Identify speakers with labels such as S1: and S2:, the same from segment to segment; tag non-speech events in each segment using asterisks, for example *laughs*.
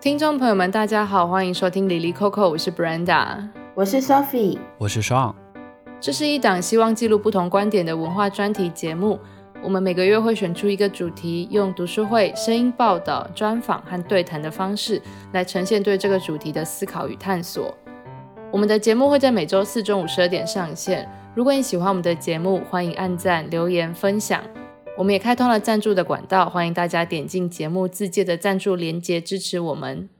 S1: 听众朋友们，大家好，欢迎收听《哩哩扣扣》，我是 Brenda，
S2: 我是 Sophie，
S3: 我是 Sean。
S1: 这是一档希望记录不同观点的文化专题节目。我们每个月会选出一个主题，用读书会、声音报道、专访和对谈的方式来呈现对这个主题的思考与探索。我们的节目会在每周四中午十二点上线。如果你喜欢我们的节目，欢迎按赞、留言、分享。我们也开通了赞助的管道，欢迎大家点进节目自介的赞助连接支持我们。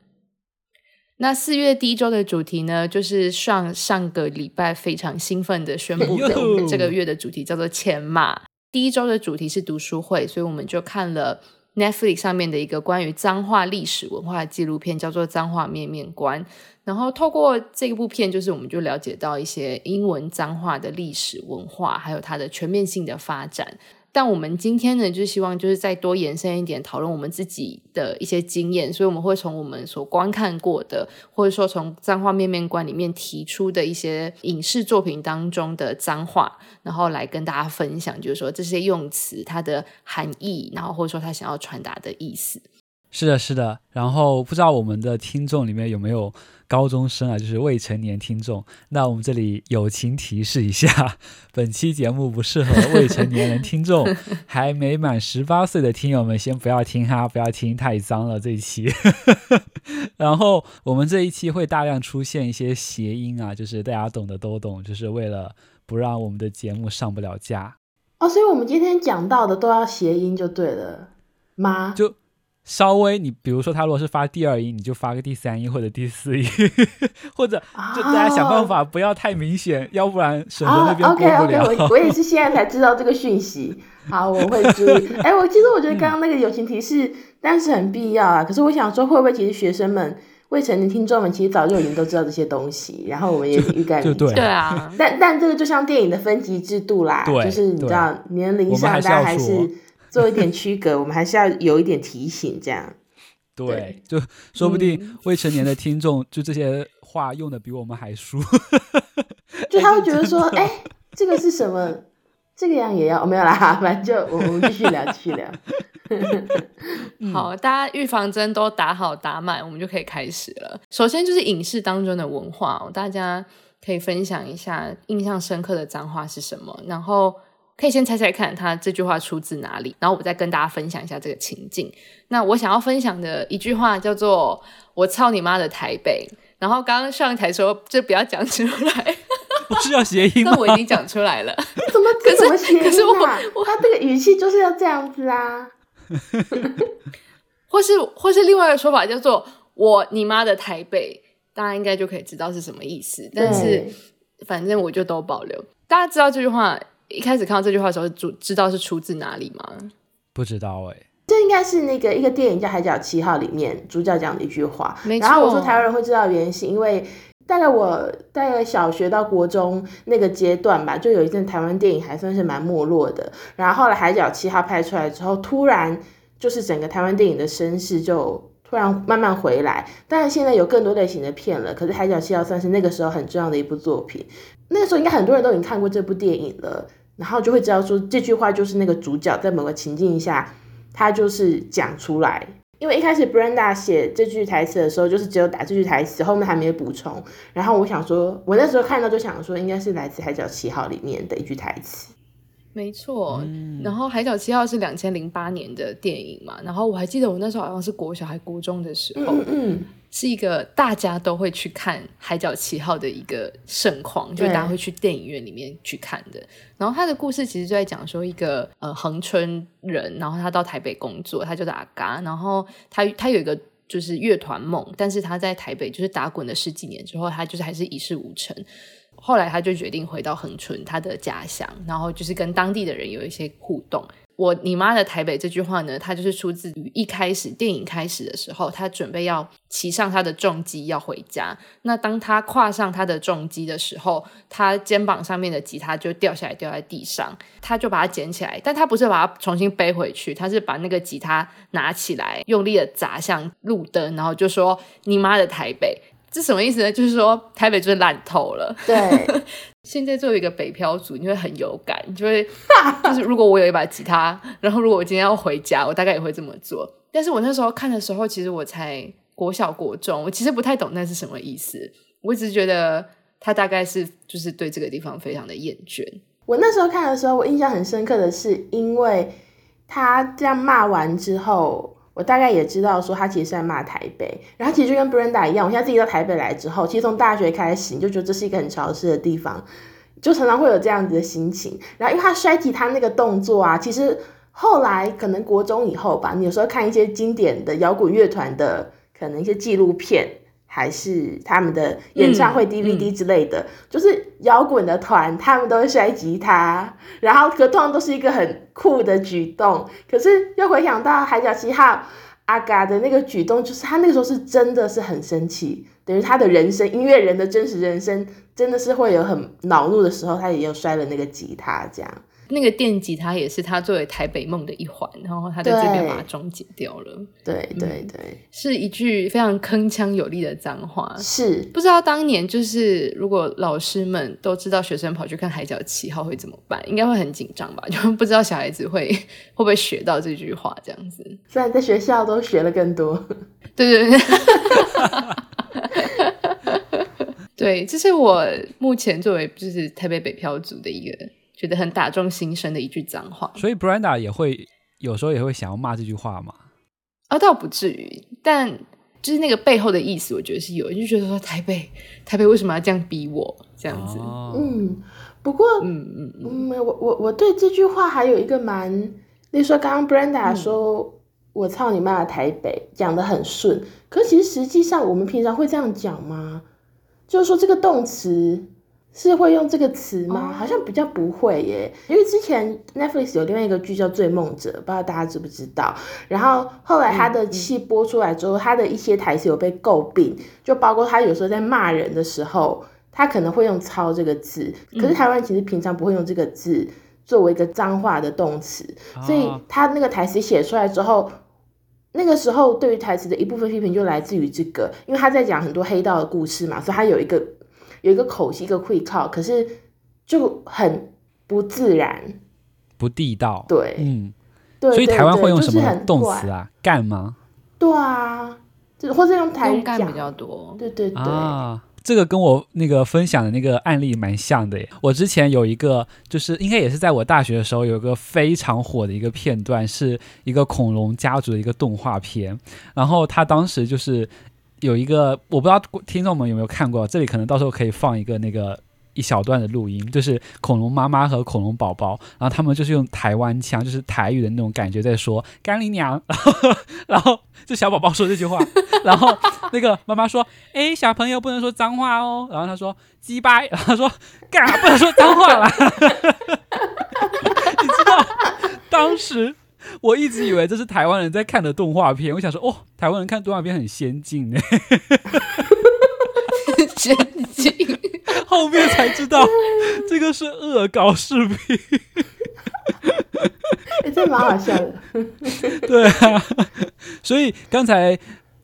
S1: 那四月第一周的主题呢，就是上上个礼拜非常兴奋的宣布的，*laughs* 我们这个月的主题叫做“钱骂”。第一周的主题是读书会，所以我们就看了 Netflix 上面的一个关于脏话历史文化的纪录片，叫做《脏话面面观》。然后透过这部片，就是我们就了解到一些英文脏话的历史文化，还有它的全面性的发展。但我们今天呢，就希望就是再多延伸一点，讨论我们自己的一些经验。所以我们会从我们所观看过的，或者说从脏话面面观里面提出的一些影视作品当中的脏话，然后来跟大家分享，就是说这些用词它的含义，然后或者说他想要传达的意思。
S3: 是的，是的。然后不知道我们的听众里面有没有高中生啊，就是未成年听众。那我们这里友情提示一下，*laughs* 本期节目不适合未成年人听众，还没满十八岁的听友们先不要听哈，不要听太脏了这一期。*laughs* 然后我们这一期会大量出现一些谐音啊，就是大家懂的都懂，就是为了不让我们的节目上不了架。
S2: 哦，所以我们今天讲到的都要谐音就对了吗？
S3: 就。稍微，你比如说，他如果是发第二音，你就发个第三音或者第四音，*laughs* 或者就大家想办法不要太明显，oh. 要不然省得那边播不了。
S2: Oh, OK OK，我我也是现在才知道这个讯息。好，我会注意。哎，我其实我觉得刚刚那个友情提示，但是很必要啊。可是我想说，会不会其实学生们、未成年听众们其实早就已经都知道这些东西，然后我们也欲盖弥
S3: 彰。
S1: 对啊。
S2: 但但这个就像电影的分级制度啦，
S3: 对
S2: 就是你知道年龄上大家还是。做一点区隔，我们还是要有一点提醒，这
S3: 样。*laughs* 对，就说不定未成年的听众，就这些话用的比我们还熟。*laughs*
S2: 就他会觉得说，哎、欸，这个是什么？这个样也要？没有啦，反正就 *laughs* 我们继续聊，继续聊。
S1: 好，大家预防针都打好打满，我们就可以开始了。首先就是影视当中的文化，大家可以分享一下印象深刻的脏话是什么，然后。可以先猜猜看，他这句话出自哪里，然后我再跟大家分享一下这个情境。那我想要分享的一句话叫做“我操你妈的台北”，然后刚刚上台说就不要讲出来，
S3: 不是要谐音吗？
S1: 那我已经讲出来了，
S2: 怎么可是可是我我他这个语气就是要这样子啊，*laughs* 或是
S1: 或是另外一个说法叫做“我你妈的台北”，大家应该就可以知道是什么意思。但是反正我就都保留，大家知道这句话。一开始看到这句话的时候，主知道是出自哪里吗？
S3: 不知道哎、欸，
S2: 这应该是那个一个电影叫《海角七号》里面主角讲的一句话。
S1: 没错。
S2: 然后我说台湾人会知道原因，是因为大概我大概小学到国中那个阶段吧，就有一阵台湾电影还算是蛮没落的。然后后来《海角七号》拍出来之后，突然就是整个台湾电影的声势就突然慢慢回来。当然现在有更多类型的片了，可是《海角七号》算是那个时候很重要的一部作品。那个时候应该很多人都已经看过这部电影了。然后就会知道说，这句话就是那个主角在某个情境下，他就是讲出来。因为一开始 Brenda 写这句台词的时候，就是只有打这句台词，后面还没有补充。然后我想说，我那时候看到就想说，应该是来自《海角七号》里面的一句台词。
S1: 没错，然后《海角七号》是两千零八年的电影嘛，然后我还记得我那时候好像是国小还国中的时候。嗯嗯。是一个大家都会去看《海角七号》的一个盛况，就是大家会去电影院里面去看的。然后他的故事其实就在讲说一个呃恒春人，然后他到台北工作，他叫做阿嘎，然后他他有一个就是乐团梦，但是他在台北就是打滚了十几年之后，他就是还是一事无成。后来他就决定回到恒春他的家乡，然后就是跟当地的人有一些互动。我你妈的台北这句话呢，它就是出自于一开始电影开始的时候，他准备要骑上他的重机要回家。那当他跨上他的重机的时候，他肩膀上面的吉他就掉下来，掉在地上，他就把它捡起来，但他不是把它重新背回去，他是把那个吉他拿起来，用力的砸向路灯，然后就说：“你妈的台北。”这什么意思呢？就是说台北就是烂透了。
S2: 对，*laughs*
S1: 现在作为一个北漂族，你会很有感，就会就是如果我有一把吉他，然后如果我今天要回家，我大概也会这么做。但是我那时候看的时候，其实我才国小国中，我其实不太懂那是什么意思。我一直觉得他大概是就是对这个地方非常的厌倦。
S2: 我那时候看的时候，我印象很深刻的是，因为他这样骂完之后，我大概也知道说他其实是在骂台北。然后其实就跟 Brenda 一样，我现在自己到台北来之后，其实从大学开始你就觉得这是一个很潮湿的地方，就常常会有这样子的心情。然后因为他摔吉他那个动作啊，其实后来可能国中以后吧，你有时候看一些经典的摇滚乐团的可能一些纪录片。还是他们的演唱会 DVD 之类的，嗯嗯、就是摇滚的团，他们都会摔吉他，然后可通常都是一个很酷的举动。可是又回想到海角七号阿嘎的那个举动，就是他那个时候是真的是很生气，等于他的人生，音乐人的真实人生，真的是会有很恼怒的时候，他也有摔了那个吉他这样。
S1: 那个电吉他也是他作为台北梦的一环，然后他在这边把它终结掉了。
S2: 对对对，对，
S1: 是一句非常铿锵有力的脏话。
S2: 是
S1: 不知道当年就是如果老师们都知道学生跑去看《海角七号》会怎么办？应该会很紧张吧？就不知道小孩子会会不会学到这句话这样子。
S2: 虽然在学校都学了更多。
S1: 对 *laughs* 对对。*laughs* 对，这是我目前作为就是台北北漂族的一个。觉得很打中心声的一句脏话，
S3: 所以 Brenda 也会有时候也会想要骂这句话嘛？
S1: 啊，倒不至于，但就是那个背后的意思，我觉得是有，就觉得说台北，台北为什么要这样逼我这样子？
S2: 哦、嗯，不过，嗯嗯嗯，我我我对这句话还有一个蛮，例如说刚刚 Brenda 说、嗯、我操你妈的台北，讲得很顺，可其实实际上我们平常会这样讲吗？就是说这个动词。是会用这个词吗？Oh. 好像比较不会耶，因为之前 Netflix 有另外一个剧叫《醉梦者》，不知道大家知不知道。然后后来他的戏播出来之后，他的一些台词有被诟病，就包括他有时候在骂人的时候，他可能会用“操”这个字，可是台湾其实平常不会用这个字作为一个脏话的动词，所以他那个台词写出来之后，那个时候对于台词的一部分批评就来自于这个，因为他在讲很多黑道的故事嘛，所以他有一个。有一个口型，一个会靠，可是就很不自然，
S3: 不地道。
S2: 对，
S3: 嗯，
S2: 对，
S3: 所以台湾会用什么动词啊？干吗？
S2: 对啊，就或者用台语
S1: 干比较多。
S2: 对对对。
S3: 啊，这个跟我那个分享的那个案例蛮像的耶。我之前有一个，就是应该也是在我大学的时候，有一个非常火的一个片段，是一个恐龙家族的一个动画片，然后他当时就是。有一个我不知道听众们有没有看过，这里可能到时候可以放一个那个一小段的录音，就是恐龙妈妈和恐龙宝宝，然后他们就是用台湾腔，就是台语的那种感觉在说“干你娘 *laughs* ”，然后然后就小宝宝说这句话，*laughs* 然后那个妈妈说：“哎，小朋友不能说脏话哦。”然后他说：“鸡掰。*laughs* ”然后他说：“干啥不能说脏话啦？”你知道当时。我一直以为这是台湾人在看的动画片，我想说，哦，台湾人看动画片很先进呢，*laughs*
S1: 先进，
S3: 后面才知道这个是恶搞视频，
S2: 哎，这蛮好笑的，*laughs*
S3: 对啊，所以刚才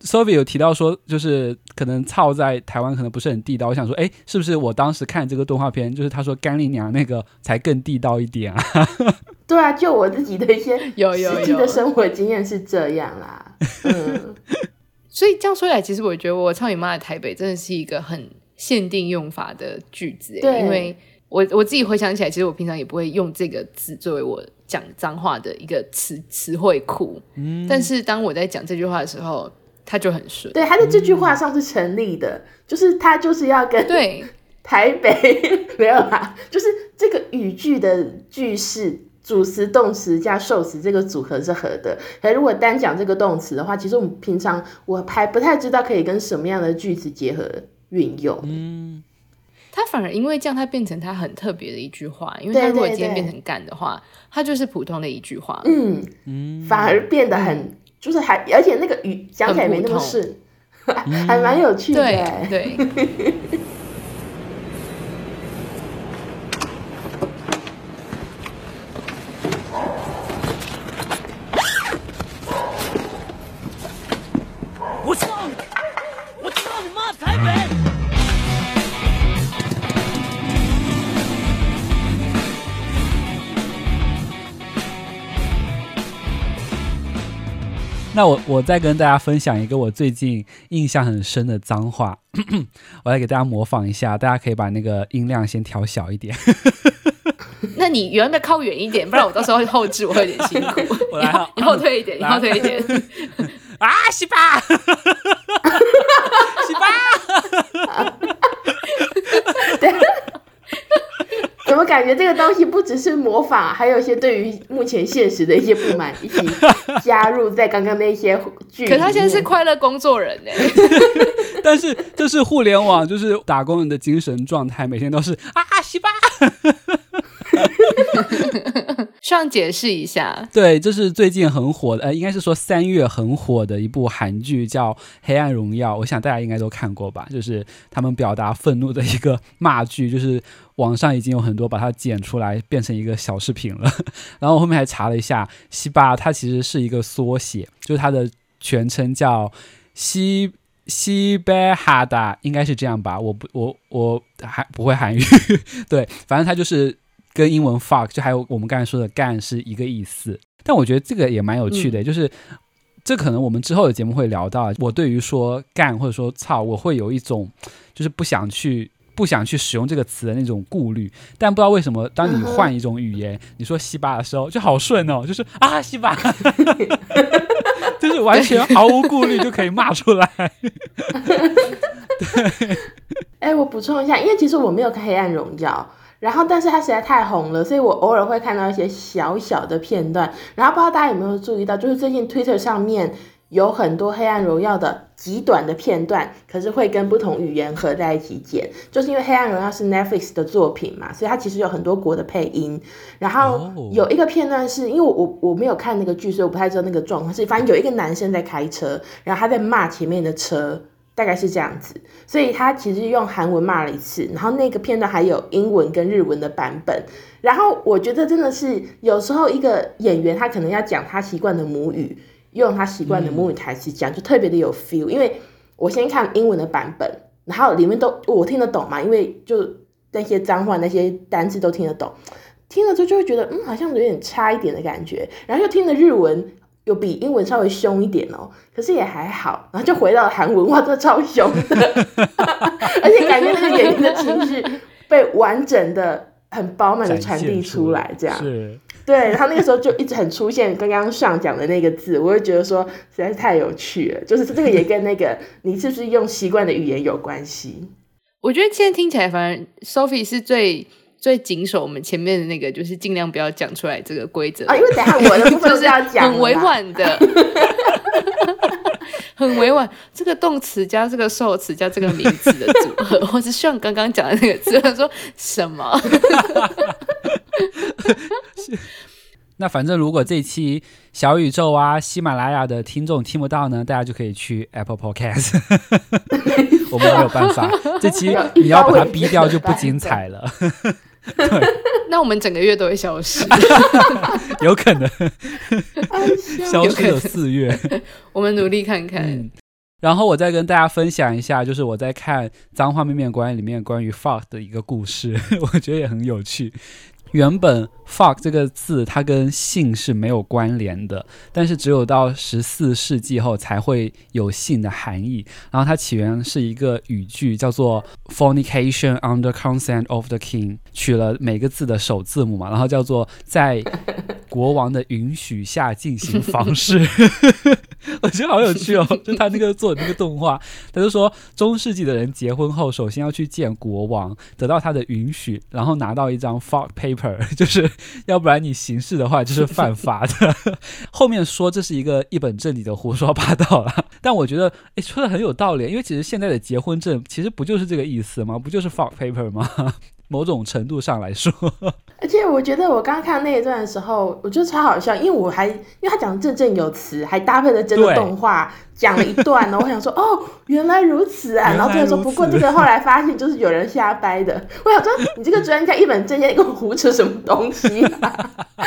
S3: Sophie 有提到说，就是可能操在台湾可能不是很地道，我想说，哎，是不是我当时看这个动画片，就是他说干你娘那个才更地道一点啊？*laughs*
S2: 对啊，就我自己的一些实际的生活经验是这样啦。有有有嗯，
S1: 所以这样说来，其实我觉得我操你妈的台北真的是一个很限定用法的句子。对，因为我我自己回想起来，其实我平常也不会用这个字作为我讲脏话的一个词词汇库。嗯，但是当我在讲这句话的时候，它就很顺。
S2: 对，他的这句话上是成立的，嗯、就是他就是要跟对 *laughs* 台北 *laughs* 没有啦，就是这个语句的句式。主词、动词加受词这个组合是合的。可如果单讲这个动词的话，其实我们平常我还不太知道可以跟什么样的句子结合运用。嗯，
S1: 它反而因为这样，它变成它很特别的一句话。因为它如果今天变成干的话，它就是普通的一句话。
S2: 嗯嗯，反而变得很就是还，而且那个语讲起来没那么顺，*laughs* 还蛮有趣的。
S1: 对。*laughs* 对
S3: 那我我再跟大家分享一个我最近印象很深的脏话，*clears throat* 我来给大家模仿一下，大家可以把那个音量先调小一点。*laughs*
S1: 那你原本靠远一点，不然我到时候后置我会有点辛苦。
S3: 我来 *laughs*
S1: 你后退一点，你后退一点。*laughs*
S3: 啊，西巴，西巴。
S2: 怎么感觉这个东西不只是模仿，还有一些对于目前现实的一些不满，一起加入在刚刚那些剧。
S1: 可他现在是快乐工作人呢。*laughs*
S3: 但是这是互联网，就是打工人的精神状态，每天都是啊西巴。
S1: 需要解释一下，
S3: 对，这是最近很火的，呃，应该是说三月很火的一部韩剧，叫《黑暗荣耀》。我想大家应该都看过吧？就是他们表达愤怒的一个骂剧，就是网上已经有很多把它剪出来变成一个小视频了。*laughs* 然后我后面还查了一下，西巴它其实是一个缩写，就是它的全称叫西西贝哈达，应该是这样吧？我不，我我还不会韩语，*laughs* 对，反正它就是。跟英文 fuck 就还有我们刚才说的干是一个意思，但我觉得这个也蛮有趣的，嗯、就是这可能我们之后的节目会聊到。我对于说干或者说操，我会有一种就是不想去不想去使用这个词的那种顾虑。但不知道为什么，当你换一种语言，嗯、你说西巴的时候就好顺哦，就是啊西巴，*laughs* 就是完全毫无顾虑就可以骂出来。对，
S2: 哎，我补充一下，因为其实我没有看《黑暗荣耀》。然后，但是它实在太红了，所以我偶尔会看到一些小小的片段。然后，不知道大家有没有注意到，就是最近 Twitter 上面有很多《黑暗荣耀》的极短的片段，可是会跟不同语言合在一起剪，就是因为《黑暗荣耀》是 Netflix 的作品嘛，所以它其实有很多国的配音。然后有一个片段是因为我我我没有看那个剧，所以我不太知道那个状况是，反正有一个男生在开车，然后他在骂前面的车。大概是这样子，所以他其实用韩文骂了一次，然后那个片段还有英文跟日文的版本。然后我觉得真的是有时候一个演员他可能要讲他习惯的母语，用他习惯的母语台词讲，就特别的有 feel。因为我先看英文的版本，然后里面都我听得懂嘛，因为就那些脏话那些单字都听得懂，听了之后就会觉得嗯，好像有点差一点的感觉，然后又听了日文。有比英文稍微凶一点哦，可是也还好，然后就回到韩文，哇，这超凶的，*laughs* 而且感觉那个演员的情绪被完整的、很饱满的传递出来，这样，
S3: 是，
S2: 对，然后那个时候就一直很出现刚刚上讲的那个字，我会觉得说实在是太有趣了，就是这个也跟那个 *laughs* 你是不是用习惯的语言有关系。
S1: 我觉得现在听起来，反正 Sophie 是最。最谨守我们前面的那个，就是尽量不要讲出来这个规则
S2: 啊，因为等下我的部分是要讲
S1: 很委婉的，很委婉。这个动词加这个受词加这个名词的组合，*laughs* 或是像刚刚讲的那个字，他说什么？*laughs*
S3: 那反正如果这期小宇宙啊、喜马拉雅的听众听不到呢，大家就可以去 Apple Podcast。*laughs* 我们没有办法，*laughs* 这期你要把它逼掉就不精彩了。对，
S1: 那我们整个月都会消失，
S3: 有可能消失了四月。
S1: 我们努力看看。
S3: 嗯，然后我再跟大家分享一下，就是我在看《脏话面面观》里面关于 fuck 的一个故事，我觉得也很有趣。原本 fuck 这个字它跟性是没有关联的，但是只有到十四世纪后才会有性的含义。然后它起源是一个语句，叫做 fornication under consent of the king，取了每个字的首字母嘛，然后叫做在国王的允许下进行房事。*laughs* *laughs* 我觉得好有趣哦，*laughs* 就他那个做的那个动画，他就说中世纪的人结婚后，首先要去见国王，得到他的允许，然后拿到一张 fuck paper，*laughs* 就是要不然你行事的话就是犯法的。后面说这是一个一本正经的胡说八道了，但我觉得诶说的很有道理，因为其实现在的结婚证其实不就是这个意思吗？不就是 fuck paper 吗？某种程度上来说，*laughs*
S2: 而且我觉得我刚刚看那一段的时候，我觉得超好笑，因为我还因为他讲的振振有词，还搭配了真的动画讲了一段呢。我想说，*laughs* 哦，原来如此啊！然后突然说，不过这个后来发现就是有人瞎掰的。我想说，你这个专家一本正经，你给我胡扯什么东西啊？*laughs*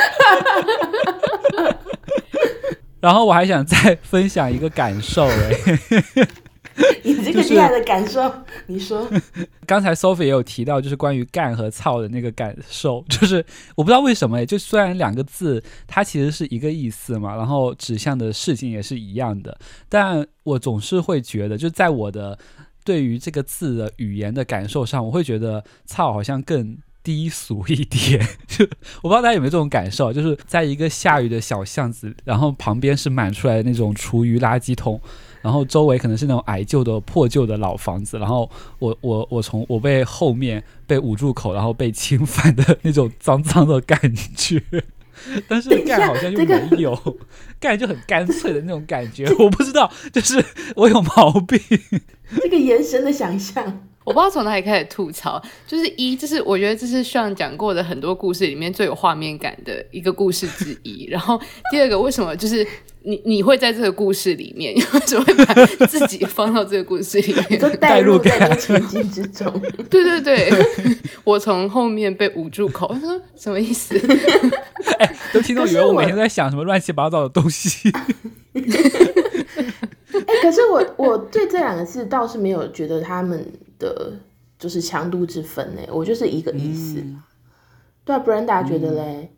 S3: 然后我还想再分享一个感受，哎。*laughs*
S2: 你这个厉害的感受，你说。*laughs*
S3: 刚才 Sophie 也有提到，就是关于干和操的那个感受，就是我不知道为什么，就虽然两个字它其实是一个意思嘛，然后指向的事情也是一样的，但我总是会觉得，就在我的对于这个字的语言的感受上，我会觉得操好像更低俗一点。*laughs* 就我不知道大家有没有这种感受，就是在一个下雨的小巷子，然后旁边是满出来的那种厨余垃圾桶。然后周围可能是那种矮旧的破旧的老房子，然后我我我从我被后面被捂住口，然后被侵犯的那种脏脏的感觉，*laughs* 但是盖好像又没有，盖就很干脆的那种感觉，我不知道，就是我有毛病，*laughs*
S2: 这个眼神的想象。
S1: 我不知道从哪里开始吐槽，就是一，就是我觉得这是上讲过的很多故事里面最有画面感的一个故事之一。然后第二个，为什么就是你你会在这个故事里面，*laughs* 为什么会把自己放到这个故事里面，
S2: 就带入在那情境之中？*laughs*
S1: 对对对，*laughs* 我从后面被捂住口，我说什么意思？
S3: 哎、欸，都听众以为我每天在想什么乱七八糟的东西。
S2: 哎、欸，可是我我对这两个字倒是没有觉得他们。的就是强度之分呢，我就是一个意思。嗯、对啊，Brenda 觉得嘞、
S1: 嗯，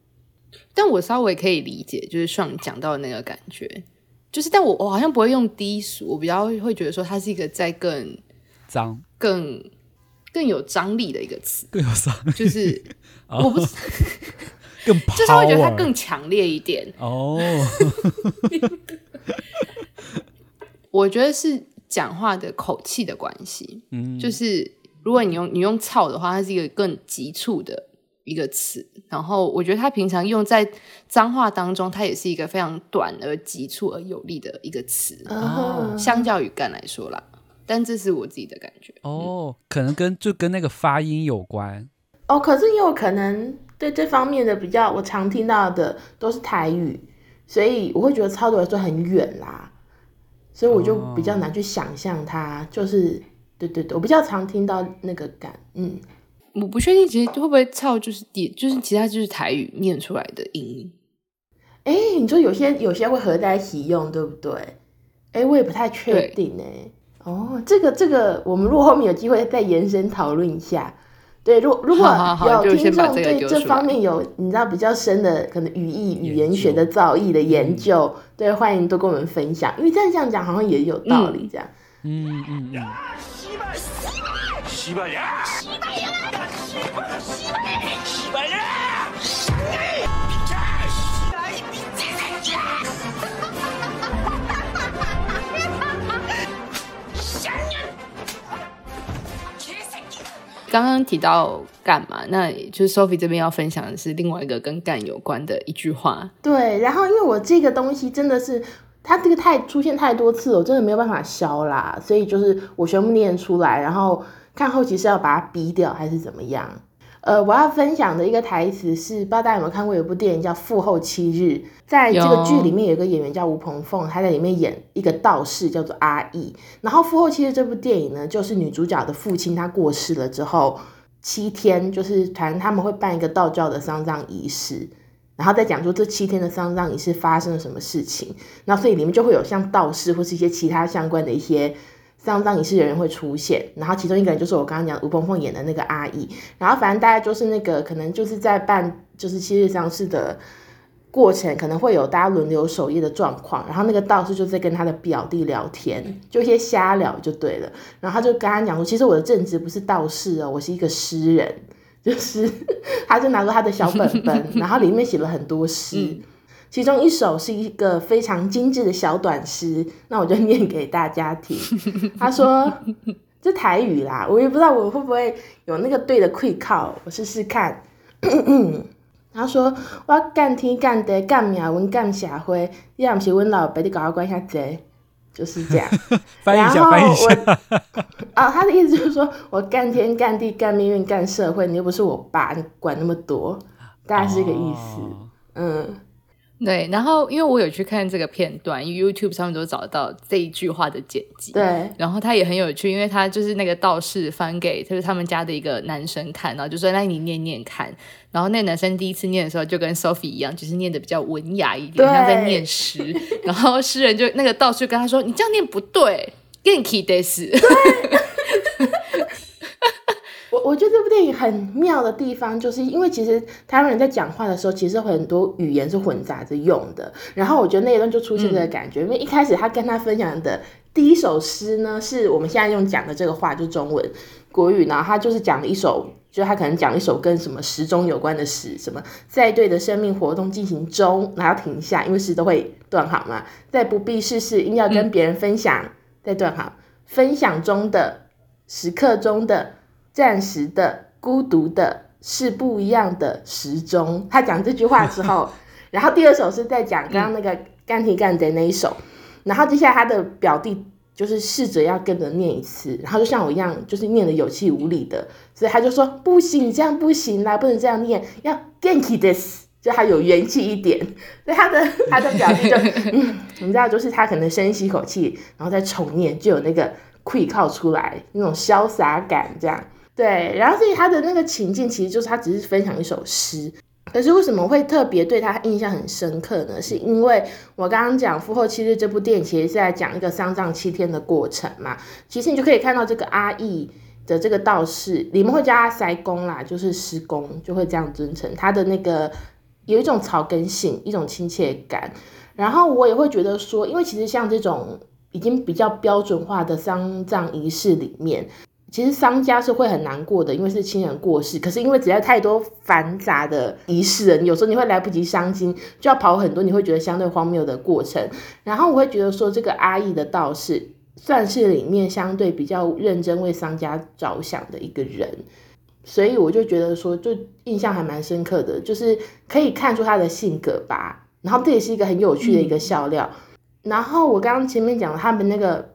S1: 但我稍微可以理解，就是上讲到的那个感觉，就是但我我好像不会用低俗，我比较会觉得说它是一个在更脏、更更有张力的一个词，
S3: 更有张力，
S1: 就是我不是 *laughs*
S3: 更，
S1: 就是会觉得它更强烈一点
S3: 哦。*laughs*
S1: 我觉得是。讲话的口气的关系，嗯，就是如果你用你用操的话，它是一个更急促的一个词。然后我觉得它平常用在脏话当中，它也是一个非常短而急促而有力的一个词。哦，相较于干来说啦，但这是我自己的感觉。
S3: 哦，可能跟就跟那个发音有关。
S2: 哦，可是也有可能对这方面的比较，我常听到的都是台语，所以我会觉得操对我来说很远啦。所以我就比较难去想象它，就是、哦、对对对，我比较常听到那个感，嗯，
S1: 我不确定其实会不会操，就是点，就是其他就是台语念出来的音。
S2: 哎，你说有些有些会合在一起用，对不对？哎，我也不太确定哎。哦，这个这个，我们如果后面有机会再延伸讨论一下。对，如如果有听众对这方面有你知道比较深的可能语义语言学的造诣的研究，嗯、对，欢迎多跟我们分享，因为这样这样讲好像也有道理，这样。
S3: 嗯嗯嗯。嗯嗯
S1: 刚刚提到干嘛？那就是 Sophie 这边要分享的是另外一个跟干有关的一句话。
S2: 对，然后因为我这个东西真的是它这个太出现太多次了，我真的没有办法消啦，所以就是我全部念出来，然后看后期是要把它逼掉还是怎么样。呃，我要分享的一个台词是，不知道大家有没有看过有部电影叫《父后七日》，在这个剧里面有一个演员叫吴鹏凤，他在里面演一个道士叫做阿义。然后《父后七日》这部电影呢，就是女主角的父亲他过世了之后七天，就是反正他们会办一个道教的丧葬仪式，然后再讲说这七天的丧葬仪式发生了什么事情，然后所以里面就会有像道士或是一些其他相关的一些。丧葬仪式的人会出现，然后其中一个人就是我刚刚讲吴鹏凤演的那个阿姨，然后反正大概就是那个可能就是在办就是七日丧事的过程，可能会有大家轮流守夜的状况，然后那个道士就在跟他的表弟聊天，就一些瞎聊就对了，然后他就跟他讲说，其实我的正职不是道士哦，我是一个诗人，*laughs* 就是他就拿出他的小本本，*laughs* 然后里面写了很多诗。嗯其中一首是一个非常精致的小短诗，那我就念给大家听。*laughs* 他说：“这台语啦，我也不知道我会不会有那个对的会靠，我试试看。*clears throat* ”他说：“我干天干地干命运干社会，你也不是阮老爸，你搞我管遐济，就是这样。*laughs*
S3: 翻译一下，翻译一下。
S2: 哦，他的意思就是说我干天干地干命运干社会，你又不是我爸，你管那么多，大概是这个意思。哦、嗯。”
S1: 对，然后因为我有去看这个片段，因为 YouTube 上面都找到这一句话的剪辑。
S2: 对，
S1: 然后他也很有趣，因为他就是那个道士翻给就是他们家的一个男生看，然后就说：“那你念念看。”然后那个男生第一次念的时候，就跟 Sophie 一样，就是念的比较文雅一点，像在念诗。*laughs* 然后诗人就那个道士跟他说：“你这样念不对。” Genki 的是。
S2: 我觉得这部电影很妙的地方，就是因为其实台湾人在讲话的时候，其实很多语言是混杂着用的。然后我觉得那一段就出现这个感觉，因为一开始他跟他分享的第一首诗呢，是我们现在用讲的这个话，就是中文国语呢，他就是讲了一首，就是他可能讲一首跟什么时钟有关的诗，什么在对的生命活动进行中，然后停下，因为诗都会断行嘛，在不必事事应要跟别人分享，再断行，分享中的时刻中的。暂时的、孤独的、是不一样的时钟。他讲这句话之后，*laughs* 然后第二首是在讲刚刚那个干提干的那一首，然后接下来他的表弟就是试着要跟着念一次，然后就像我一样，就是念的有气无力的，所以他就说不行，你这样不行啦，不能这样念，要更气。this，就他有元气一点。所以他的 *laughs* 他的表弟就嗯，你知道，就是他可能深吸一口气，然后再重念，就有那个气靠出来，那种潇洒感，这样。对，然后所以他的那个情境其实就是他只是分享一首诗，可是为什么会特别对他印象很深刻呢？是因为我刚刚讲《父后七日》这部电影其实是在讲一个丧葬七天的过程嘛。其实你就可以看到这个阿义的这个道士，你们会叫他塞公啦，就是师公，就会这样尊称他的那个有一种草根性，一种亲切感。然后我也会觉得说，因为其实像这种已经比较标准化的丧葬仪式里面。其实商家是会很难过的，因为是亲人过世。可是因为实在太多繁杂的仪式了，有时候你会来不及伤心，就要跑很多，你会觉得相对荒谬的过程。然后我会觉得说，这个阿义的道士算是里面相对比较认真为商家着想的一个人，所以我就觉得说，就印象还蛮深刻的，就是可以看出他的性格吧。然后这也是一个很有趣的一个笑料。嗯、然后我刚刚前面讲了他们那个。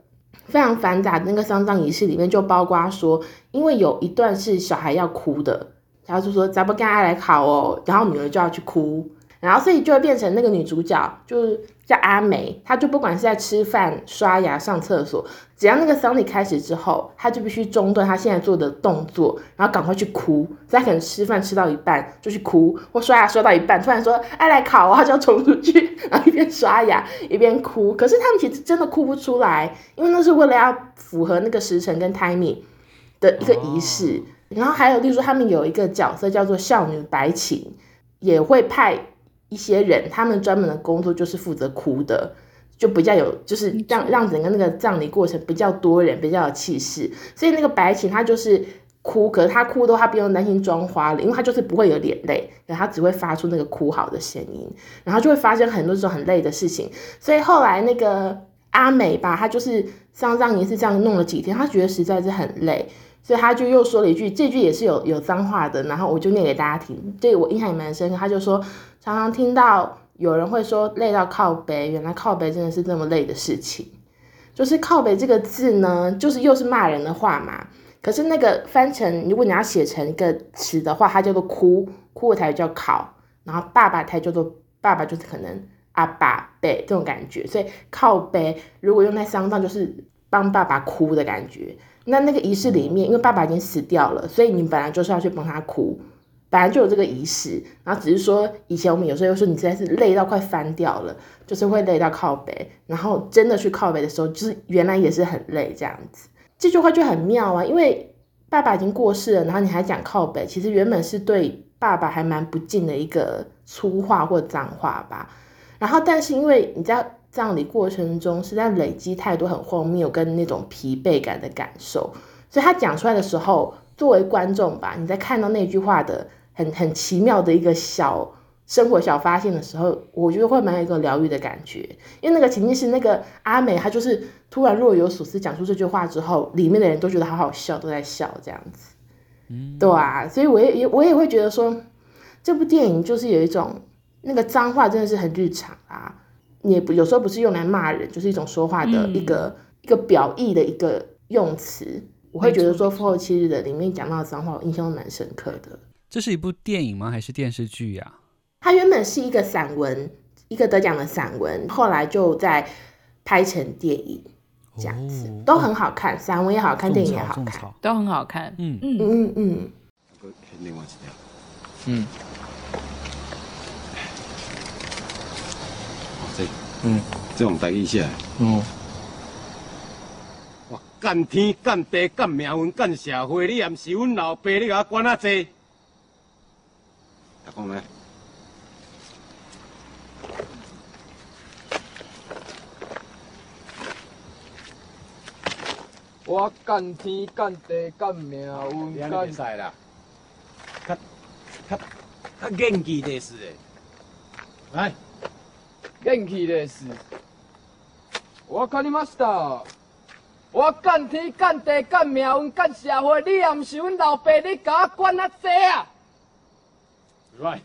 S2: 非常繁杂的那个丧葬仪式里面，就包括说，因为有一段是小孩要哭的，然后就说咱不跟他来考哦，然后女儿就要去哭，然后所以就会变成那个女主角就是。叫阿梅，她就不管是在吃饭、刷牙、上厕所，只要那个丧礼开始之后，她就必须中断她现在做的动作，然后赶快去哭。她可能吃饭吃到一半就去哭，或刷牙刷到一半突然说“哎来考”，她就要冲出去，然后一边刷牙一边哭。可是他们其实真的哭不出来，因为那是为了要符合那个时辰跟 timing 的一个仪式。然后还有，例如说他们有一个角色叫做少女白琴，也会派。一些人，他们专门的工作就是负责哭的，就比较有，就是让让整个那个葬礼过程比较多人，比较有气势。所以那个白琴她就是哭，可是她哭的话不用担心妆花了，因为她就是不会有眼泪，然后她只会发出那个哭嚎的声音，然后就会发生很多这种很累的事情。所以后来那个阿美吧，她就是丧葬仪式这样弄了几天，她觉得实在是很累。所以她就又说了一句，这句也是有有脏话的，然后我就念给大家听。这我印象也蛮深刻。他就说，常常听到有人会说累到靠北，原来靠北真的是这么累的事情。就是靠北这个字呢，就是又是骂人的话嘛。可是那个翻成，如果你要写成一个词的话，它叫做哭，哭的台语叫靠，然后爸爸台叫做爸爸，就是可能阿爸背这种感觉。所以靠北如果用在丧葬，就是帮爸爸哭的感觉。那那个仪式里面，因为爸爸已经死掉了，所以你本来就是要去帮他哭，本来就有这个仪式。然后只是说，以前我们有时候又说你实在是累到快翻掉了，就是会累到靠北。然后真的去靠北的时候，就是原来也是很累这样子。这句话就很妙啊，因为爸爸已经过世了，然后你还讲靠北，其实原本是对爸爸还蛮不敬的一个粗话或脏话吧。然后但是因为你知道。葬礼过程中实在累积太多很荒谬跟那种疲惫感的感受，所以他讲出来的时候，作为观众吧，你在看到那句话的很很奇妙的一个小生活小发现的时候，我觉得会蛮有一个疗愈的感觉，因为那个情境是那个阿美，她就是突然若有所思讲出这句话之后，里面的人都觉得好好笑，都在笑这样子，嗯，对啊，所以我也也我也会觉得说，这部电影就是有一种那个脏话真的是很日常啊。也不有时候不是用来骂人，就是一种说话的一个、嗯、一个表意的一个用词。我会觉得说《父后七日》的里面讲到的脏话，我印象都蛮深刻的。
S3: 这是一部电影吗？还是电视剧呀、啊？
S2: 它原本是一个散文，一个得奖的散文，后来就在拍成电影，这样子、哦、都很好看，哦、散文也好看，电影也好看，
S1: 都很好看。嗯嗯
S2: 嗯嗯。
S3: 嗯。
S4: 嗯，这种台语写。嗯。干天干地干命运干社会，你也毋是阮老爸，你甲我管啊济？讲咩？
S5: 我干天干地干命运干。
S4: 别使啦，较较较元气的是诶，来，
S5: 元气的是。我看你妈的，我干天干地干命运干社会，你也毋是阮老爸，你甲我管啊济啊
S4: 来，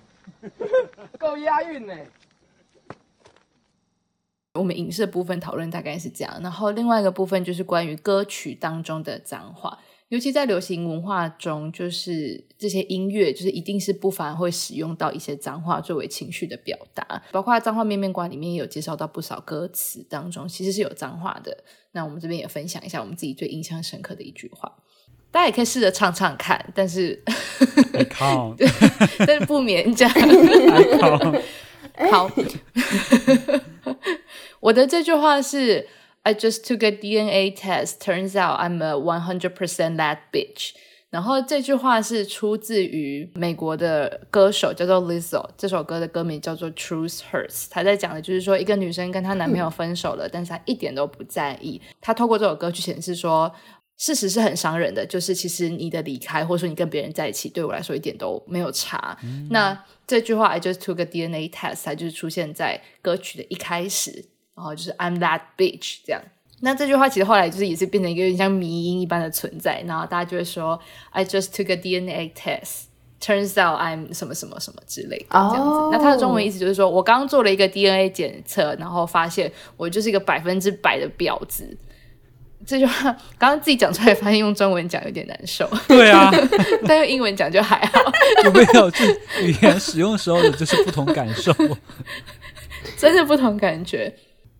S4: *laughs*
S5: 够押韵呢。
S1: 我们影视部分讨论大概是这样，然后另外一个部分就是关于歌曲当中的脏话，尤其在流行文化中，就是这些音乐就是一定是不乏会使用到一些脏话作为情绪的表达，包括《脏话面面观》里面也有介绍到不少歌词当中其实是有脏话的。那我们这边也分享一下我们自己最印象深刻的一句话，大家也可以试着唱唱看，但是
S3: I can't. *laughs*
S1: 但是不勉强。好。我的这句话是 I just took a DNA test. Turns out I'm a one hundred percent that bitch. 然后这句话是出自于美国的歌手叫做 Lizzo，这首歌的歌名叫做 Truth Hurts。她在讲的就是说，一个女生跟她男朋友分手了，但是她一点都不在意。她透过这首歌去显示说，事实是很伤人的，就是其实你的离开，或者说你跟别人在一起，对我来说一点都没有差。嗯、那这句话 I just took a DNA test，它就是出现在歌曲的一开始。然后就是 I'm that bitch 这样，那这句话其实后来就是也是变成一个有点像迷因一般的存在，然后大家就会说 I just took a DNA test，turns out I'm 什么什么什么之类的这样子。Oh. 那它的中文意思就是说我刚做了一个 DNA 检测，然后发现我就是一个百分之百的婊子。这句话刚刚自己讲出来，发现用中文讲有点难受。
S3: 对啊，*laughs*
S1: 但用英文讲就还好。
S3: 有没有就语言使用时候的就是不同感受？*laughs*
S1: 真的不同感觉。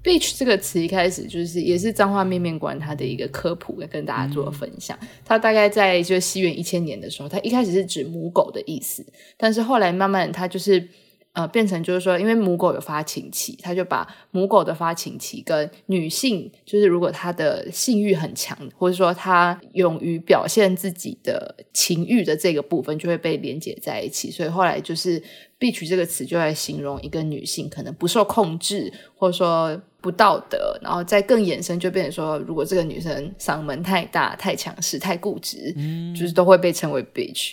S1: Bitch 这个词一开始就是也是脏话面面观它的一个科普，要跟大家做分享。它大概在就西元一千年的时候，它一开始是指母狗的意思，但是后来慢慢它就是呃变成就是说，因为母狗有发情期，它就把母狗的发情期跟女性，就是如果她的性欲很强，或者说她勇于表现自己的情欲的这个部分，就会被连结在一起。所以后来就是。bitch 这个词就来形容一个女性可能不受控制，或者说不道德，然后再更延伸就变成说，如果这个女生嗓门太大、太强势、太固执，嗯，就是都会被称为 bitch。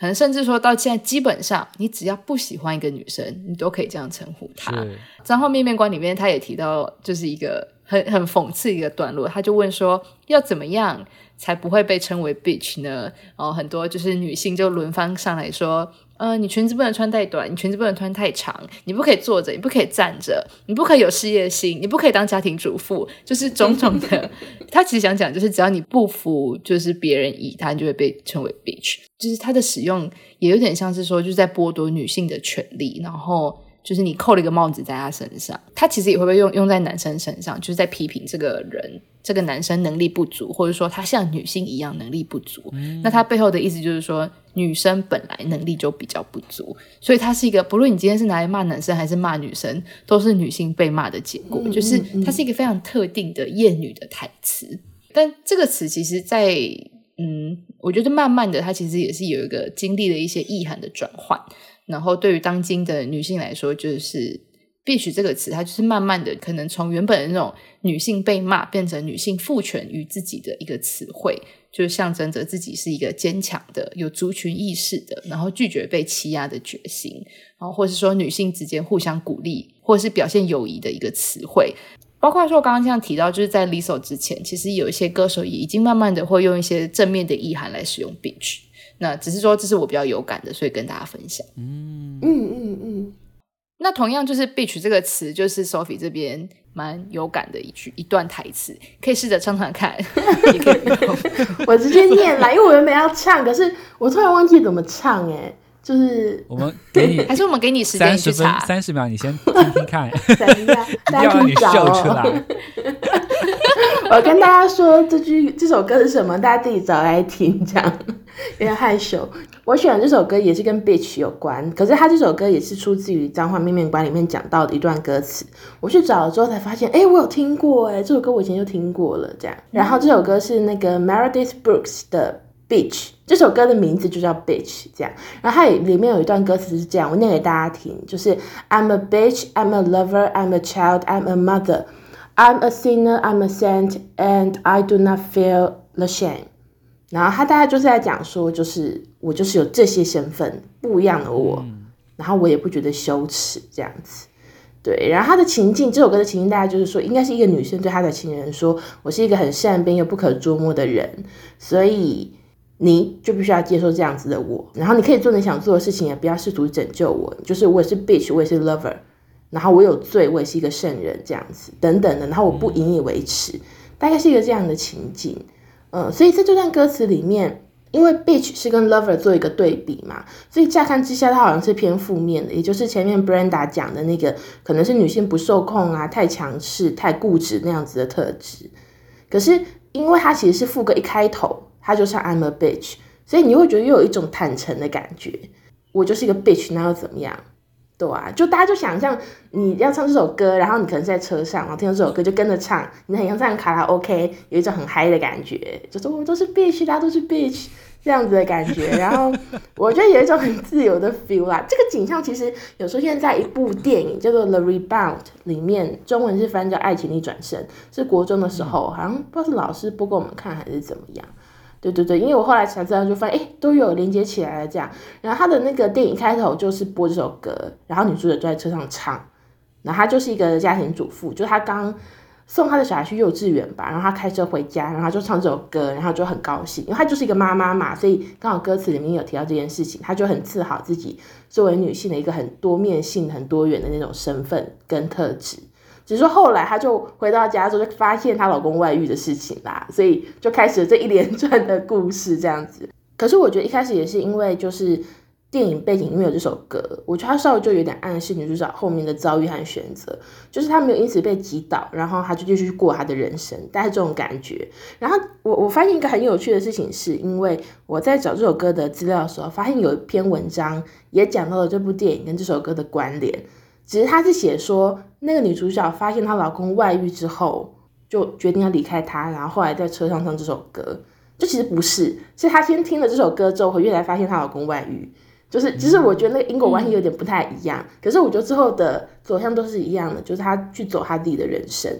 S1: 可能甚至说到现在，基本上你只要不喜欢一个女生，你都可以这样称呼她。脏话面面观里面他也提到，就是一个很很讽刺一个段落，他就问说，要怎么样才不会被称为 bitch 呢？然后很多就是女性就轮番上来说。呃，你裙子不能穿太短，你裙子不能穿太长，你不可以坐着，你不可以站着，你不可以有事业心，你不可以当家庭主妇，就是种种的。*laughs* 他其实想讲，就是只要你不服，就是别人以他，就会被称为 bitch。就是他的使用也有点像是说，就是在剥夺女性的权利，然后。就是你扣了一个帽子在他身上，他其实也会被用用在男生身上，就是在批评这个人，这个男生能力不足，或者说他像女性一样能力不足。嗯。那他背后的意思就是说，女生本来能力就比较不足，所以他是一个，不论你今天是拿来骂男生还是骂女生，都是女性被骂的结果。嗯。就是它是一个非常特定的厌女的台词。但这个词其实在，在嗯，我觉得慢慢的，它其实也是有一个经历了一些意涵的转换。然后，对于当今的女性来说，就是 “bitch” 这个词，它就是慢慢的，可能从原本的那种女性被骂，变成女性赋权于自己的一个词汇，就象征着自己是一个坚强的、有族群意识的，然后拒绝被欺压的决心，然后或是说女性之间互相鼓励，或是表现友谊的一个词汇。包括说我刚刚这样提到，就是在 Lizzo 之前，其实有一些歌手也已经慢慢的会用一些正面的意涵来使用 “bitch”。那只是说，这是我比较有感的，所以跟大家分享。
S2: 嗯嗯嗯嗯。
S1: 那同样就是 “bitch” 这个词，就是 Sophie 这边蛮有感的一句一段台词，可以试着唱唱看。*laughs* 也可以 *laughs*
S2: 我直接念啦，因为我原本要唱，可是我突然忘记怎么唱，哎，就是
S3: 我们给你，*laughs*
S1: 还是我们给你时间去查
S3: 三十秒，你先听听看，
S2: 等一下，大家去找哦。我跟大家说，这句这首歌是什么？大家自己找来听，这样有点害羞。我选的这首歌也是跟 bitch 有关，可是他这首歌也是出自于《脏话面面观》里面讲到的一段歌词。我去找了之后才发现，哎、我有听过，哎，这首歌我以前就听过了，这样。然后这首歌是那个 Meredith Brooks 的 Bitch，这首歌的名字就叫 Bitch，这样。然后它里面有一段歌词是这样，我念给大家听，就是 I'm a bitch, I'm a lover, I'm a child, I'm a mother, I'm a sinner, I'm a saint, and I do not feel the shame。然后他大概就是在讲说，就是我就是有这些身份不一样的我，嗯、然后我也不觉得羞耻这样子，对。然后他的情境，这首歌的情境，大概就是说，应该是一个女生对她的情人说：“我是一个很善变又不可捉摸的人，所以你就必须要接受这样子的我。然后你可以做你想做的事情，也不要试图拯救我。就是我也是 bitch，我也是 lover，然后我有罪，我也是一个圣人这样子，等等的。然后我不引以为耻，大概是一个这样的情景。”嗯，所以在这段歌词里面，因为 bitch 是跟 lover 做一个对比嘛，所以乍看之下，它好像是偏负面的，也就是前面 Brenda 讲的那个，可能是女性不受控啊，太强势、太固执那样子的特质。可是，因为它其实是副歌一开头，它就唱 I'm a bitch，所以你会觉得又有一种坦诚的感觉，我就是一个 bitch，那又怎么样？对啊，就大家就想象你要唱这首歌，然后你可能是在车上，然后听到这首歌就跟着唱，你很像唱卡拉 OK，有一种很嗨的感觉，就是我们都是 bitch，大家都是 bitch 这样子的感觉。然后我觉得有一种很自由的 feel 啦。这个景象其实有出现在一部电影叫做《The Rebound》里面，中文是翻译叫《爱情逆转身》，是国中的时候，好像不知道是老师播给我们看还是怎么样。对对对，因为我后来才知道，就发现哎，都有连接起来了这样。然后他的那个电影开头就是播这首歌，然后女主角就在车上唱。然后她就是一个家庭主妇，就她刚送她的小孩去幼稚园吧，然后她开车回家，然后就唱这首歌，然后就很高兴，因为她就是一个妈妈嘛，所以刚好歌词里面有提到这件事情，她就很自豪自己作为女性的一个很多面性、很多元的那种身份跟特质。只是后来她就回到家之后就发现她老公外遇的事情啦，所以就开始了这一连串的故事这样子。可是我觉得一开始也是因为就是电影背景里面有这首歌，我觉得她稍微就有点暗示女主角后面的遭遇和选择，就是她没有因此被击倒，然后她就继续过她的人生，大概这种感觉。然后我我发现一个很有趣的事情，是因为我在找这首歌的资料的时候，发现有一篇文章也讲到了这部电影跟这首歌的关联。只是他是写说，那个女主角发现她老公外遇之后，就决定要离开他，然后后来在车上唱这首歌。就其实不是，是她先听了这首歌之后，回去才发现她老公外遇。就是，其实我觉得那个因果关系有点不太一样。嗯、可是我觉得之后的走向都是一样的，就是她去走她自己的人生，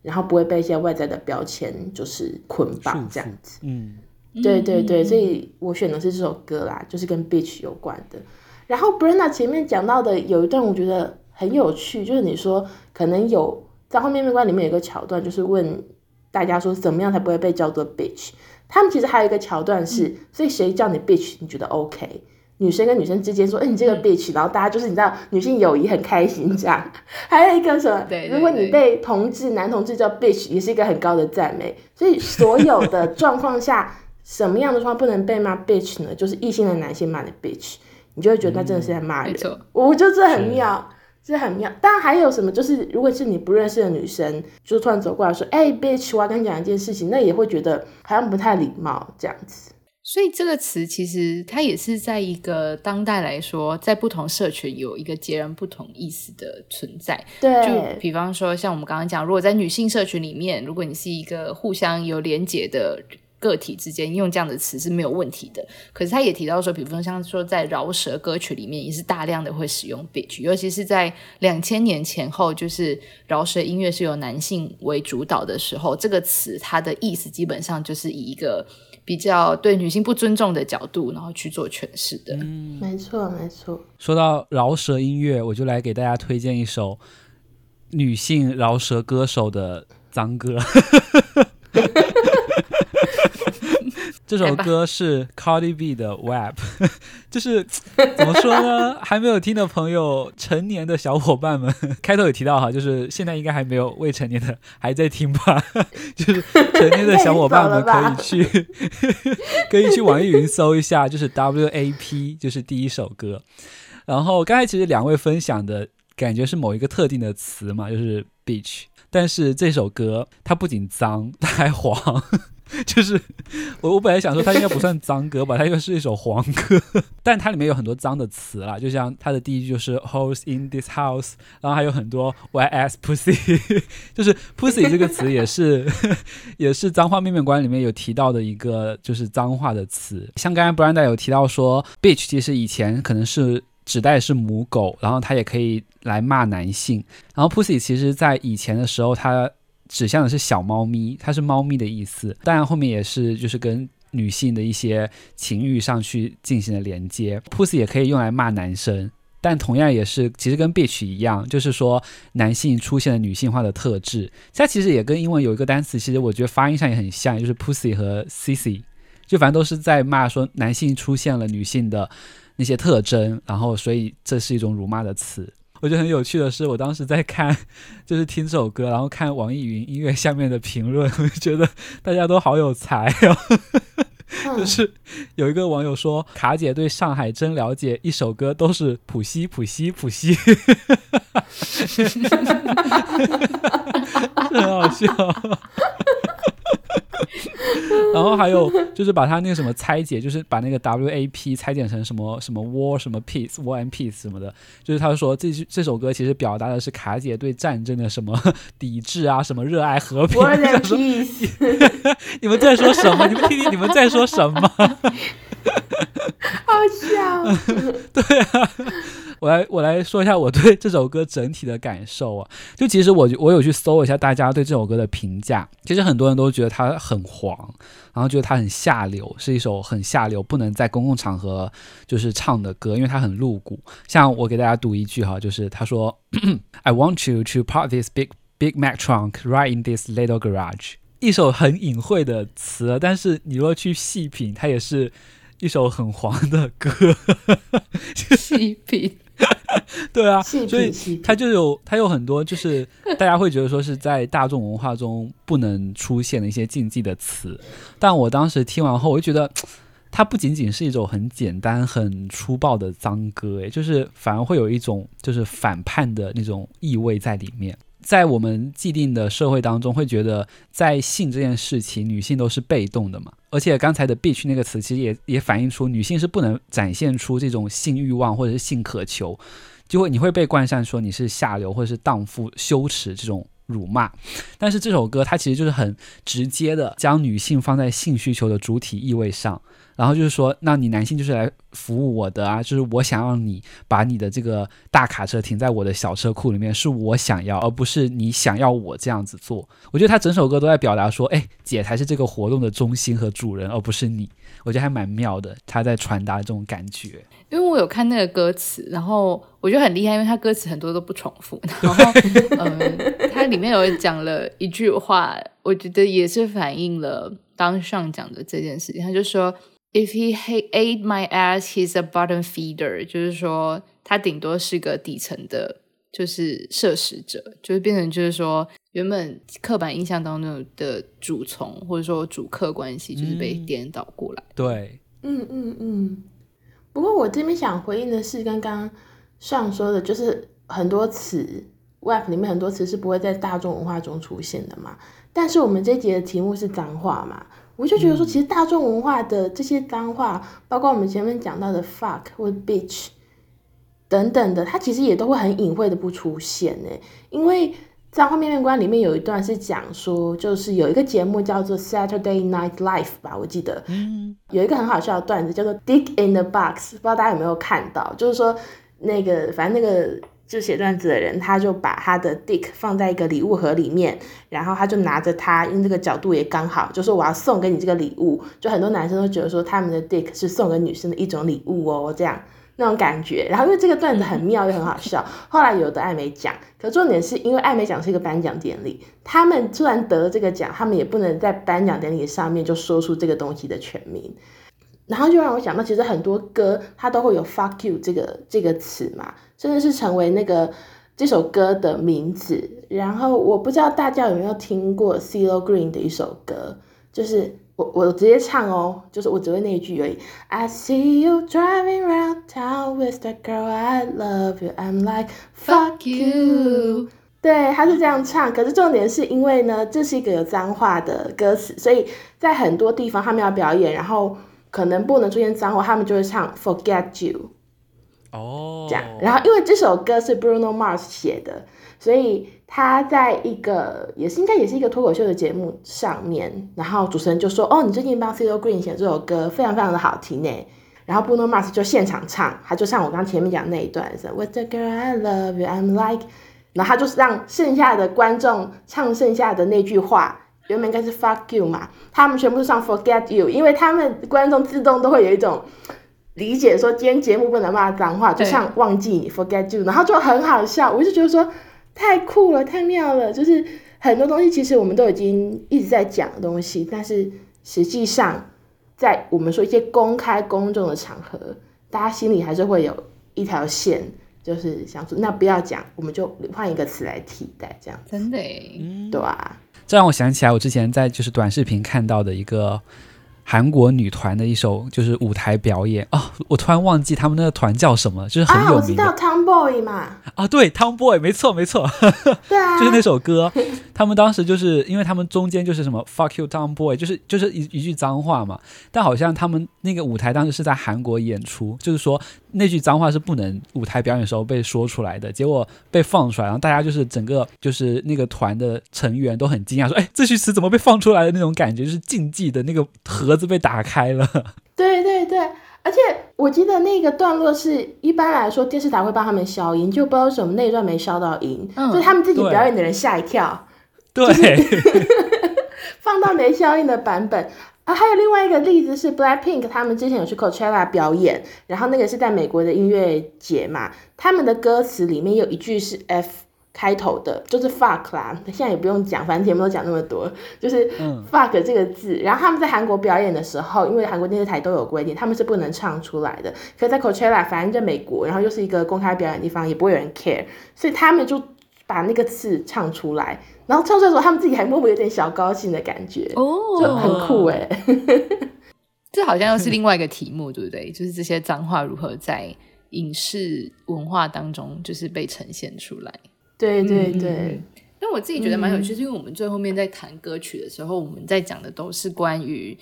S2: 然后不会被一些外在的标签就是捆绑这样子。嗯，对对对，所以我选的是这首歌啦，就是跟 bitch 有关的。然后 Brenda 前面讲到的有一段，我觉得。很有趣，就是你说可能有在后面面观里面有一个桥段，就是问大家说怎么样才不会被叫做 bitch。他们其实还有一个桥段是，嗯、所以谁叫你 bitch，你觉得 OK？女生跟女生之间说，哎、欸，你这个 bitch，然后大家就是你知道女性友谊很开心这样。还有一个什么？对，对，对，如果你被同志男同志叫 bitch，也是一个很高的赞美。所以所有的 *laughs* 状况下，什么样的状况不能被骂 bitch 呢？就是异性的男性骂你 bitch，你就会觉得他真的是在骂人。嗯、我觉得这很妙。这很妙，当然还有什么？就是如果是你不认识的女生，就突然走过来说：“哎、欸、，bitch，我要跟你讲一件事情。”那也会觉得好像不太礼貌这样子。
S1: 所以这个词其实它也是在一个当代来说，在不同社群有一个截然不同意思的存在。
S2: 对，
S1: 就比方说像我们刚刚讲，如果在女性社群里面，如果你是一个互相有连结的。个体之间用这样的词是没有问题的，可是他也提到说，比如说像说在饶舌歌曲里面也是大量的会使用 bitch，尤其是在两千年前后，就是饶舌音乐是由男性为主导的时候，这个词它的意思基本上就是以一个比较对女性不尊重的角度，然后去做诠释的。
S2: 嗯，没错没错。
S3: 说到饶舌音乐，我就来给大家推荐一首女性饶舌歌手的脏歌。*laughs* 这首歌是 Cardi B 的 WAP，*laughs* 就是怎么说呢？*laughs* 还没有听的朋友，成年的小伙伴们，*laughs* 开头有提到哈，就是现在应该还没有未成年的还在听吧？就是成年的小伙伴们可以去可以去网易云搜一下，就是 WAP，就是第一首歌。然后刚才其实两位分享的感觉是某一个特定的词嘛，就是 Beach，但是这首歌它不仅脏，它还黄。*laughs* 就是我，我本来想说它应该不算脏歌吧，它应该是一首黄歌，*laughs* 但它里面有很多脏的词啦，就像它的第一句就是 Hoes in this house，然后还有很多 wet ass pussy，*laughs* 就是 pussy 这个词也是也是脏话面面观里面有提到的一个就是脏话的词，像刚才 Brenda 有提到说 bitch 其实以前可能是指代是母狗，然后它也可以来骂男性，然后 pussy 其实在以前的时候它。指向的是小猫咪，它是猫咪的意思。当然后面也是就是跟女性的一些情欲上去进行了连接。Pussy 也可以用来骂男生，但同样也是其实跟 bitch 一样，就是说男性出现了女性化的特质。它其实也跟英文有一个单词，其实我觉得发音上也很像，就是 Pussy 和 Sissy，就反正都是在骂说男性出现了女性的那些特征，然后所以这是一种辱骂的词。我觉得很有趣的是，我当时在看，就是听这首歌，然后看网易云音乐下面的评论，我就觉得大家都好有才哦。*laughs* 就是有一个网友说：“卡姐对上海真了解，一首歌都是浦西浦西浦西，*laughs* 很好笑。” *laughs* 然后还有就是把它那个什么拆解，就是把那个 W A P 拆解成什么什么 War 什么 Peace War and Peace 什么的，就是他说这这首歌其实表达的是卡姐对战争的什么 *laughs* 抵制啊，什么热爱和平。
S2: War and *laughs* Peace，
S3: 你们在说什么？你们听听你们在说什么？
S2: 好笑。
S3: 对啊。我来我来说一下我对这首歌整体的感受啊，就其实我我有去搜一下大家对这首歌的评价，其实很多人都觉得它很黄，然后觉得它很下流，是一首很下流不能在公共场合就是唱的歌，因为它很露骨。像我给大家读一句哈，就是他说：“I want you to park this big big mac trunk right in this little garage。”一首很隐晦的词，但是你若去细品，它也是一首很黄的歌。*laughs*
S1: 细品。*laughs*
S3: 对啊，所以它就有它有很多，就是 *laughs* 大家会觉得说是在大众文化中不能出现的一些禁忌的词。但我当时听完后，我就觉得 *tsk* 它不仅仅是一种很简单、很粗暴的脏歌，诶，就是反而会有一种就是反叛的那种意味在里面。在我们既定的社会当中，会觉得在性这件事情，女性都是被动的嘛。而且刚才的 bitch 那个词，其实也也反映出女性是不能展现出这种性欲望或者是性渴求，就会你会被冠上说你是下流或者是荡妇、羞耻这种辱骂。但是这首歌它其实就是很直接的将女性放在性需求的主体意味上。然后就是说，那你男性就是来服务我的啊，就是我想让你把你的这个大卡车停在我的小车库里面，是我想要，而不是你想要我这样子做。我觉得他整首歌都在表达说，哎，姐才是这个活动的中心和主人，而不是你。我觉得还蛮妙的，他在传达这种感觉。
S1: 因为我有看那个歌词，然后我觉得很厉害，因为他歌词很多都不重复。*laughs* 然后，嗯，他里面有讲了一句话，我觉得也是反映了当上讲的这件事情。他就说。If he ate my ass, he's a bottom feeder。就是说，他顶多是个底层的，就是摄食者，就是变成就是说，原本刻板印象当中的主从或者说主客关系，就是被颠倒过来。
S3: 嗯、对，
S2: 嗯嗯嗯。不过我这边想回应的是，刚刚上说的，就是很多词，rap 里面很多词是不会在大众文化中出现的嘛。但是我们这一集的题目是脏话嘛。我就觉得说，其实大众文化的这些脏话，嗯、包括我们前面讲到的 fuck 或 bitch 等等的，它其实也都会很隐晦的不出现呢。因为脏话面面观里面有一段是讲说，就是有一个节目叫做 Saturday Night Live 吧，我记得，嗯，有一个很好笑的段子叫做 Dick in the Box，不知道大家有没有看到？就是说那个，反正那个。就写段子的人，他就把他的 dick 放在一个礼物盒里面，然后他就拿着它，因为这个角度也刚好，就说我要送给你这个礼物。就很多男生都觉得说他们的 dick 是送给女生的一种礼物哦，这样那种感觉。然后因为这个段子很妙又很好笑，后来有的艾美奖，可重点是因为艾美奖是一个颁奖典礼，他们虽然得了这个奖，他们也不能在颁奖典礼上面就说出这个东西的全名。然后就让我想到，其实很多歌它都会有 fuck you 这个这个词嘛，甚至是成为那个这首歌的名字。然后我不知道大家有没有听过 CeeLo Green 的一首歌，就是我我直接唱哦，就是我只会那一句而已。I see you driving round town with that girl I love you, I'm like fuck you。对，他是这样唱。可是重点是因为呢，这是一个有脏话的歌词，所以在很多地方他们要表演，然后可能不能出现脏话，他们就会唱 Forget You。
S3: 哦，
S2: 这样。然后因为这首歌是 Bruno Mars 写的，所以他在一个也是应该也是一个脱口秀的节目上面，然后主持人就说：“哦，你最近帮 CeeLo Green 写这首歌，非常非常的好听呢。”然后 Bruno Mars 就现场唱，他就像我刚前面讲那一段是 “What the girl I love you, I'm like，然后他就是让剩下的观众唱剩下的那句话，原本应该是 Fuck you 嘛，他们全部都唱 Forget you，因为他们观众自动都会有一种理解，说今天节目不能骂脏话，就像忘记你 Forget you，然后就很好笑，我就觉得说太酷了，太妙了，就是很多东西其实我们都已经一直在讲的东西，但是实际上。在我们说一些公开公众的场合，大家心里还是会有一条线，就是想说，那不要讲，我们就换一个词来替代，这样
S1: 真的，
S2: 嗯，对啊，
S3: 这让我想起来，我之前在就是短视频看到的一个。韩国女团的一首就是舞台表演啊、哦，我突然忘记他们那个团叫什么，就是很有名的。啊，
S2: 我知道 Tomboy 嘛。
S3: 啊，对，Tomboy，没错，没错。*laughs*
S2: 对啊，*laughs*
S3: 就是那首歌。他们当时就是因为他们中间就是什么 “fuck you Tomboy”，就是就是一一句脏话嘛。但好像他们那个舞台当时是在韩国演出，就是说那句脏话是不能舞台表演的时候被说出来的。结果被放出来，然后大家就是整个就是那个团的成员都很惊讶，说：“哎，这句词怎么被放出来的那种感觉，就是禁忌的那个盒。”子被打开了，
S2: 对对对，而且我记得那个段落是一般来说电视台会帮他们消音，就不知道为什么那一段没消到音，嗯，就他们自己表演的人吓一跳，
S3: 对，
S2: 就是、放到没消音的版本啊。还有另外一个例子是 Blackpink，他们之前有去 Coachella 表演，然后那个是在美国的音乐节嘛，他们的歌词里面有一句是 F。开头的就是 fuck 啦，现在也不用讲，反正节目都讲那么多，就是 fuck 这个字。嗯、然后他们在韩国表演的时候，因为韩国电视台都有规定，他们是不能唱出来的。可是在 Coachella，反正在美国，然后又是一个公开表演的地方，也不会有人 care，所以他们就把那个字唱出来。然后唱出来的时候，他们自己还默默有点小高兴的感觉，哦，就很酷哎。*laughs*
S1: 这好像又是另外一个题目，对不对？*laughs* 就是这些脏话如何在影视文化当中就是被呈现出来。
S2: 对对对，
S1: 但我自己觉得蛮有趣，是因为我们最后面在谈歌曲的时候，我们在讲的都是关于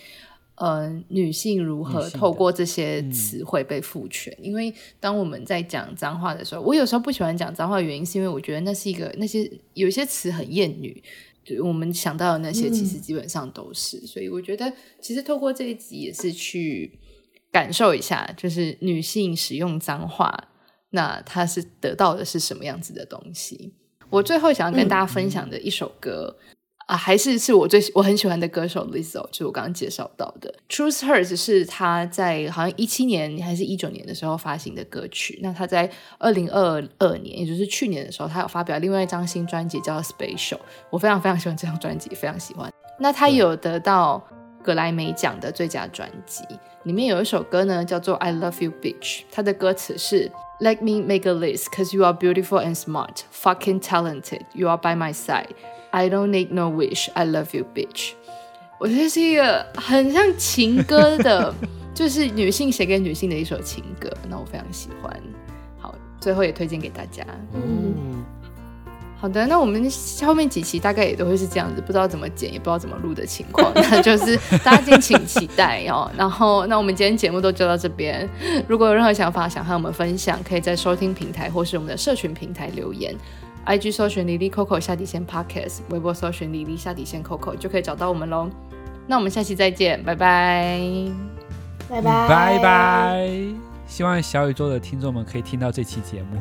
S1: 呃女性如何透过这些词汇被赋权。因为当我们在讲脏话的时候，我有时候不喜欢讲脏话的原因，是因为我觉得那是一个那些有一些词很厌女，我们想到的那些其实基本上都是。所以我觉得其实透过这一集也是去感受一下，就是女性使用脏话。那她是得到的是什么样子的东西？我最后想要跟大家分享的一首歌、嗯、啊，还是是我最我很喜欢的歌手 Lizzo，就是我刚刚介绍到的《Truth Hurts》是他在好像一七年还是一九年的时候发行的歌曲。那他在二零二二年，也就是去年的时候，他有发表另外一张新专辑叫《Special》，我非常非常喜欢这张专辑，非常喜欢。那他有得到格莱美奖的最佳专辑，里面有一首歌呢叫做《I Love You Bitch》，它的歌词是。Let me make a list, cause you are beautiful and smart, fucking talented. You are by my side. I don't need no wish. I love you, bitch. 我觉得是一个很像情歌的，*laughs* 就是女性写给女性的一首情歌。那我非常喜欢。好，最后也推荐给大家。嗯。好的，那我们后面几期大概也都会是这样子，不知道怎么剪，也不知道怎么录的情况，*laughs* 那就是大家敬请期待哦。然后，那我们今天节目都就到这边。如果有任何想法想和我们分享，可以在收听平台或是我们的社群平台留言。IG 搜寻 Lily Coco 下底线 Podcast，微博搜寻 Lily 下底线 Coco 就可以找到我们喽。那我们下期再见，拜拜，
S2: 拜拜，
S3: 拜拜。希望小宇宙的听众们可以听到这期节目。